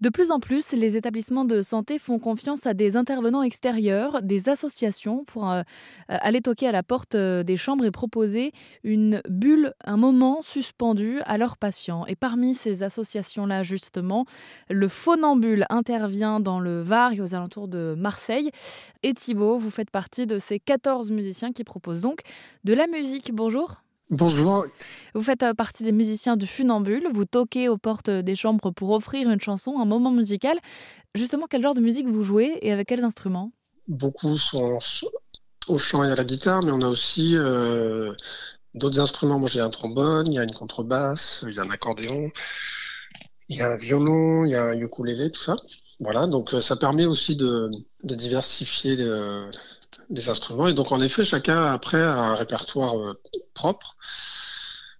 De plus en plus, les établissements de santé font confiance à des intervenants extérieurs, des associations, pour euh, aller toquer à la porte euh, des chambres et proposer une bulle, un moment suspendu à leurs patients. Et parmi ces associations-là, justement, le Phonambule intervient dans le Var et aux alentours de Marseille. Et Thibault, vous faites partie de ces 14 musiciens qui proposent donc de la musique. Bonjour. Bonjour. Vous faites euh, partie des musiciens du Funambule. Vous toquez aux portes des chambres pour offrir une chanson, un moment musical. Justement, quel genre de musique vous jouez et avec quels instruments? Beaucoup sont au chant et à la guitare, mais on a aussi euh, d'autres instruments. Moi, j'ai un trombone, il y a une contrebasse, il y a un accordéon, il y a un violon, il y a un ukulélé, tout ça. Voilà, donc euh, ça permet aussi de, diversifier les instruments. Et donc, en effet, chacun après a un répertoire euh, propre.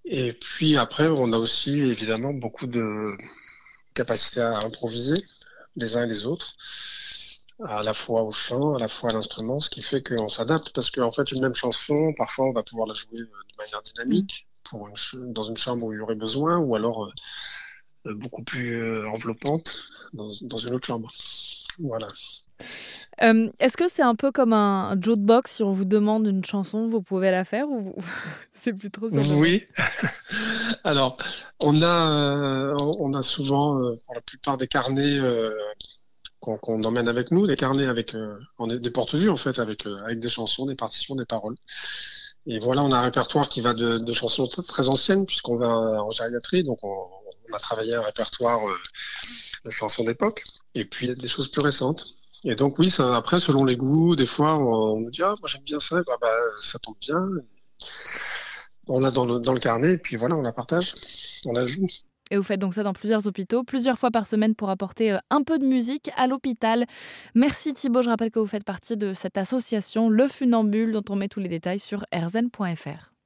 Et puis après, on a aussi évidemment beaucoup de capacité à improviser les uns et les autres, à la fois au chant, à la fois à l'instrument, ce qui fait qu'on s'adapte parce qu'en fait, une même chanson, parfois, on va pouvoir la jouer euh, de manière dynamique pour dans une chambre où il y aurait besoin, ou alors euh, beaucoup plus enveloppante dans, dans une autre chambre. Voilà. Euh, est-ce que c'est un peu comme un jukebox si on vous demande une chanson, vous pouvez la faire ou c'est plus trop ça Oui. Alors, on a, euh, on a souvent, euh, pour la plupart des carnets qu'on emmène avec nous, des carnets avec on est des porte-vues en fait, avec, avec des chansons, des partitions, des paroles. Et voilà, on a un répertoire qui va de, chansons très, anciennes, puisqu'on va en gériatrie, donc on, on, a travaillé un répertoire de chansons d'époque, et puis des choses plus récentes. Et donc oui, après, selon les goûts, des fois, on, me dit, ah, moi j'aime bien ça, bah, bah, ça tombe bien. On l'a dans le, dans le carnet, et puis voilà, on la partage, on la joue. Et vous faites donc ça dans plusieurs hôpitaux, plusieurs fois par semaine pour apporter euh, un peu de musique à l'hôpital. Merci Thibault, je rappelle que vous faites partie de cette association Le Funambule dont on met tous les détails sur erzen.fr.